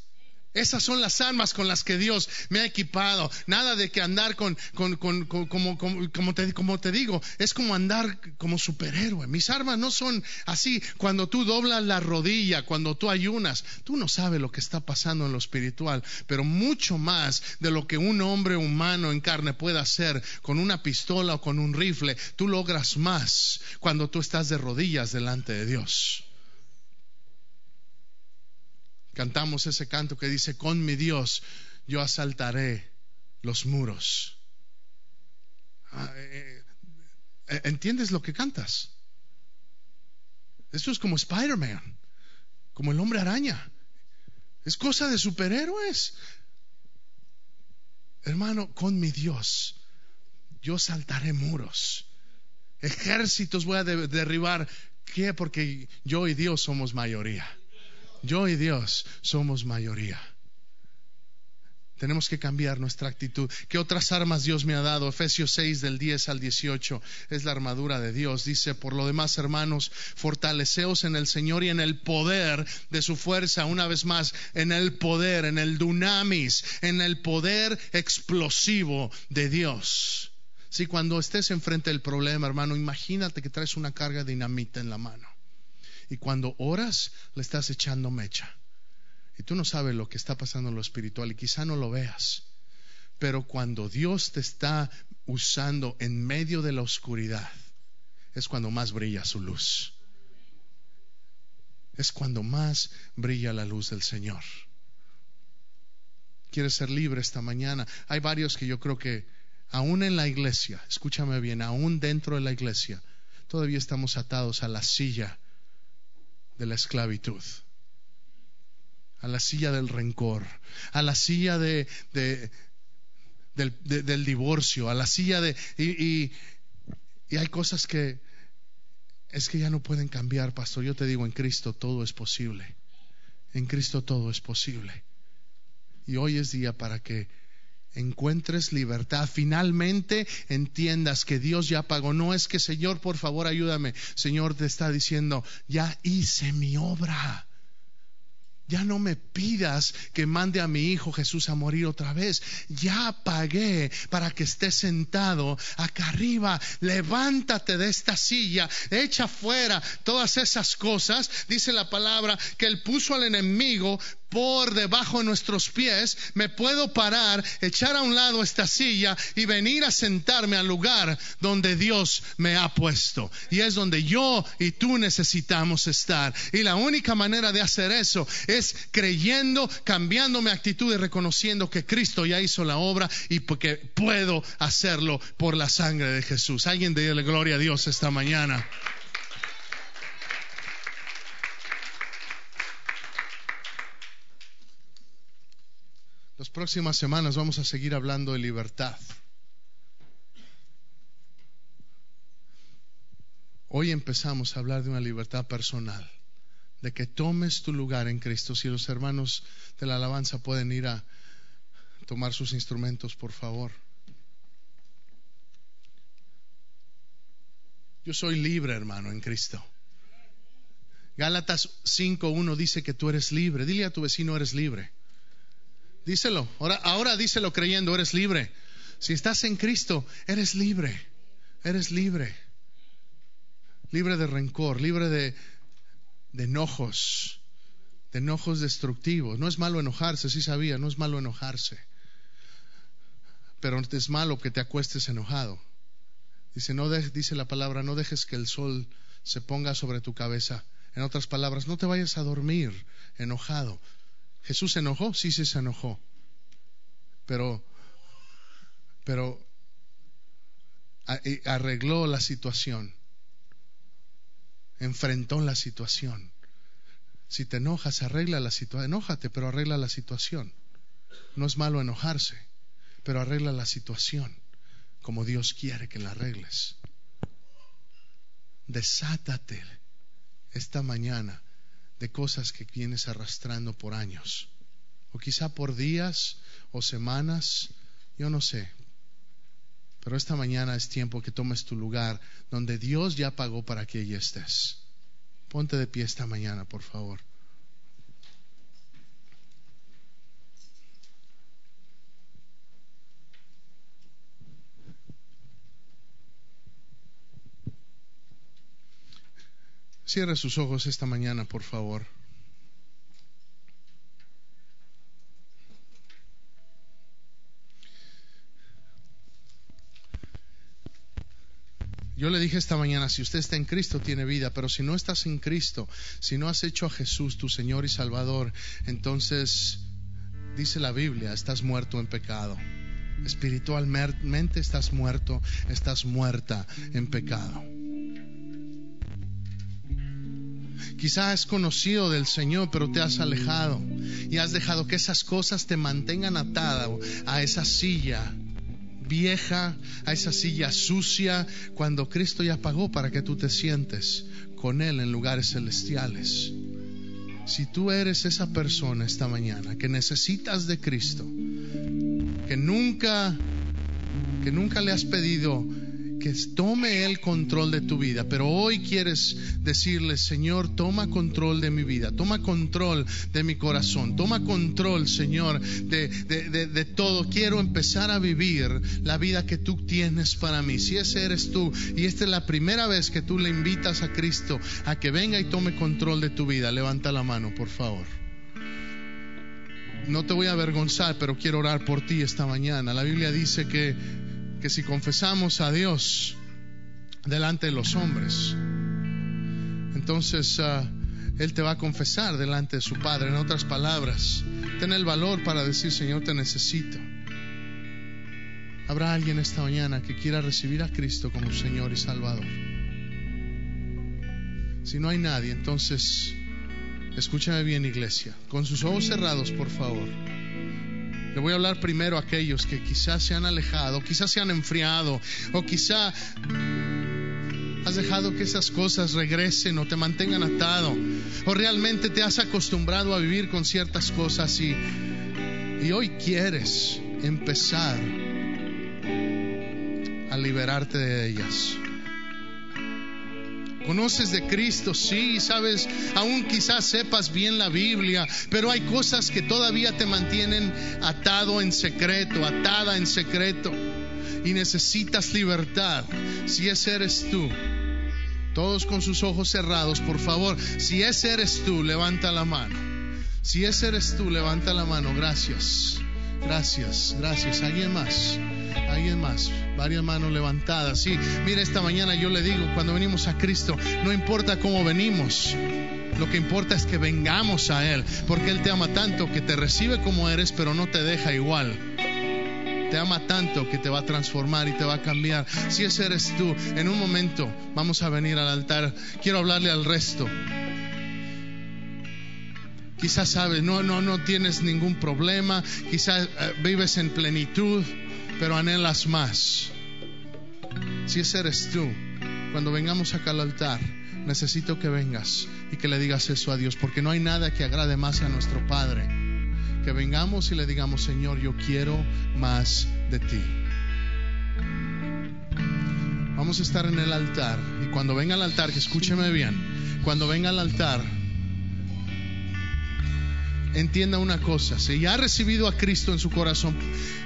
Esas son las armas con las que Dios me ha equipado. Nada de que andar con, como te digo, es como andar como superhéroe. Mis armas no son así. Cuando tú doblas la rodilla, cuando tú ayunas, tú no sabes lo que está pasando en lo espiritual, pero mucho más de lo que un hombre humano en carne puede hacer con una pistola o con un rifle, tú logras más cuando tú estás de rodillas delante de Dios cantamos ese canto que dice, con mi Dios yo asaltaré los muros. Ah, eh, eh, ¿Entiendes lo que cantas? Esto es como Spider-Man, como el hombre araña. Es cosa de superhéroes. Hermano, con mi Dios yo saltaré muros. Ejércitos voy a derribar. ¿Qué? Porque yo y Dios somos mayoría. Yo y Dios somos mayoría. Tenemos que cambiar nuestra actitud. ¿Qué otras armas Dios me ha dado? Efesios 6 del 10 al 18 es la armadura de Dios. Dice, por lo demás, hermanos, fortaleceos en el Señor y en el poder de su fuerza. Una vez más, en el poder, en el dunamis, en el poder explosivo de Dios. Si cuando estés enfrente del problema, hermano, imagínate que traes una carga de dinamita en la mano. Y cuando oras, le estás echando mecha. Y tú no sabes lo que está pasando en lo espiritual y quizá no lo veas. Pero cuando Dios te está usando en medio de la oscuridad, es cuando más brilla su luz. Es cuando más brilla la luz del Señor. ¿Quieres ser libre esta mañana? Hay varios que yo creo que aún en la iglesia, escúchame bien, aún dentro de la iglesia, todavía estamos atados a la silla de la esclavitud, a la silla del rencor, a la silla de, del, divorcio, a la silla de... Y hay cosas que es que ya no pueden cambiar, pastor. Yo te digo, en Cristo todo es posible. En Cristo todo es posible. Y hoy es día para que encuentres libertad, finalmente entiendas que Dios ya pagó. No es que Señor, por favor, ayúdame. Señor te está diciendo, ya hice mi obra. Ya no me pidas que mande a mi hijo Jesús a morir otra vez. Ya pagué para que esté sentado acá arriba. Levántate de esta silla, echa fuera todas esas cosas. Dice la palabra que él puso al enemigo por debajo de nuestros pies, me puedo parar, echar a un lado esta silla y venir a sentarme al lugar donde Dios me ha puesto. Y es donde yo y tú necesitamos estar. Y la única manera de hacer eso es creyendo, cambiando mi actitud y reconociendo que Cristo ya hizo la obra y porque puedo hacerlo por la sangre de Jesús. Alguien la gloria a Dios esta mañana. Las próximas semanas vamos a seguir hablando de libertad. Hoy empezamos a hablar de una libertad personal de que tomes tu lugar en Cristo. Si los hermanos de la alabanza pueden ir a tomar sus instrumentos, por favor. Yo soy libre, hermano, en Cristo. Gálatas 5.1 dice que tú eres libre. Dile a tu vecino, eres libre. Díselo. Ahora, ahora díselo creyendo, eres libre. Si estás en Cristo, eres libre. Eres libre. Libre de rencor, libre de, enojos, de enojos destructivos. No es malo enojarse, sí sabía, no es malo enojarse. Pero es malo que te acuestes enojado. No dice la palabra, no dejes que el sol se ponga sobre tu cabeza. En otras palabras, no te vayas a dormir enojado. Jesús se enojó, sí, sí se enojó. Pero, pero arregló la situación. Enfrentó la situación. Si te enojas, arregla la situación. Enójate, pero arregla la situación. No es malo enojarse, pero arregla la situación como Dios quiere que la arregles. Desátate esta mañana de cosas que vienes arrastrando por años, o quizá por días o semanas, yo no sé. Pero esta mañana es tiempo que tomes tu lugar donde Dios ya pagó para que allí estés. Ponte de pie esta mañana, por favor. Cierre sus ojos esta mañana, por favor. Yo le dije esta mañana, si usted está en Cristo tiene vida, pero si no estás en Cristo, si no has hecho a Jesús tu Señor y Salvador, entonces, dice la Biblia, estás muerto en pecado. Espiritualmente estás muerto, estás muerta en pecado. Quizá has conocido del Señor, pero te has alejado y has dejado que esas cosas te mantengan atado a esa silla vieja, a esa silla sucia, cuando Cristo ya pagó para que tú te sientes con Él en lugares celestiales. Si tú eres esa persona esta mañana que necesitas de Cristo, que nunca, que nunca le has pedido que tome el control de tu vida, pero hoy quieres decirle, Señor, toma control de mi vida, toma control de mi corazón, toma control, Señor, de, de, todo. Quiero empezar a vivir la vida que tú tienes para mí. Si ese eres tú y esta es la primera vez que tú le invitas a Cristo a que venga y tome control de tu vida, levanta la mano, por favor. No te voy a avergonzar, pero quiero orar por ti esta mañana. La Biblia dice que que si confesamos a Dios delante de los hombres, entonces ah, Él te va a confesar delante de su Padre. En otras palabras, ten el valor para decir, Señor, te necesito. Habrá alguien esta mañana que quiera recibir a Cristo como Señor y Salvador. Si no hay nadie, entonces escúchame bien, iglesia, con sus ojos cerrados, por favor. Le voy a hablar primero a aquellos que quizás se han alejado, quizás se han enfriado, o quizá has dejado que esas cosas regresen o te mantengan atado, o realmente te has acostumbrado a vivir con ciertas cosas y, y hoy quieres empezar a liberarte de ellas. Conoces de Cristo, sí, sabes, aún quizás sepas bien la Biblia, pero hay cosas que todavía te mantienen atado en secreto, atada en secreto, y necesitas libertad. Si ese eres tú, todos con sus ojos cerrados, por favor, si ese eres tú, levanta la mano. Si ese eres tú, levanta la mano. Gracias, gracias, gracias. ¿Alguien más? ¿Alguien más? varias manos levantadas. Sí, mire, esta mañana yo le digo, cuando venimos a Cristo, no importa cómo venimos. Lo que importa es que vengamos a Él, porque Él te ama tanto que te recibe como eres, pero no te deja igual. Te ama tanto que te va a transformar y te va a cambiar. Si ese eres tú, en un momento vamos a venir al altar. Quiero hablarle al resto. Quizás sabes, no, no, no tienes ningún problema. Quizás eh, vives en plenitud pero anhelas más. Si ese eres tú, Cuando vengamos acá al altar, necesito que vengas y que le digas eso a Dios, porque no hay nada que agrade más a nuestro Padre. Que vengamos y le digamos, Señor, yo quiero más de ti. Vamos a estar en el altar y cuando venga al altar, que escúcheme bien, cuando venga al altar, entienda una cosa, si ya ha recibido a Cristo en su corazón,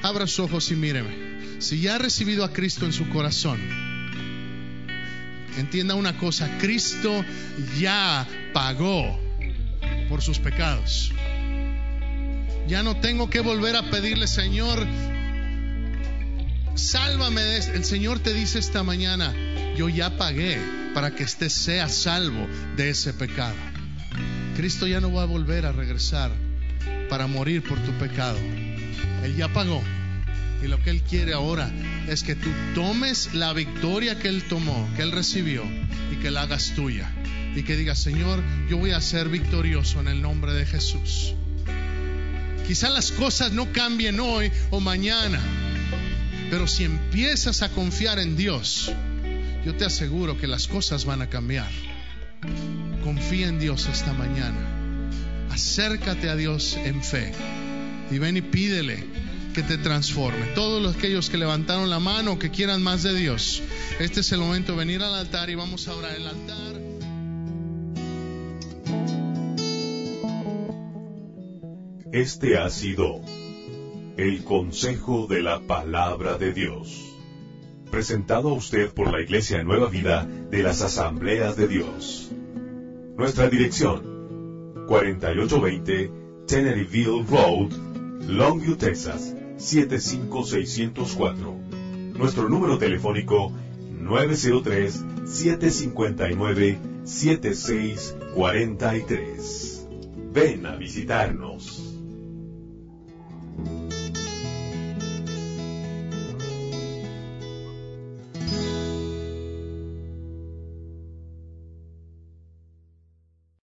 abra sus ojos y míreme, si ya ha recibido a Cristo en su corazón, entienda una cosa, Cristo ya pagó por sus pecados. Ya no tengo que volver a pedirle, Señor, sálvame. El Señor te dice esta mañana, yo ya pagué para que estés sea salvo de ese pecado. Cristo ya no va a volver a regresar para morir por tu pecado. Él ya pagó. Y lo que Él quiere ahora es que tú tomes la victoria que Él tomó, que Él recibió, y que la hagas tuya. Y que digas, Señor, yo voy a ser victorioso en el nombre de Jesús. Quizá las cosas no cambien hoy o mañana, pero si empiezas a confiar en Dios, yo te aseguro que las cosas van a cambiar. Confía en Dios esta mañana. Acércate a Dios en fe. Y ven y pídele que te transforme. Todos aquellos que levantaron la mano, que quieran más de Dios, este es el momento de venir al altar y vamos a orar el altar. Este ha sido el consejo de la palabra de Dios. Presentado a usted por la Iglesia Nueva Vida de las Asambleas de Dios. Nuestra dirección, 4820 Teneryville Road, Longview, Texas, 75604. Nuestro número telefónico, 903-759-7643. Ven a visitarnos.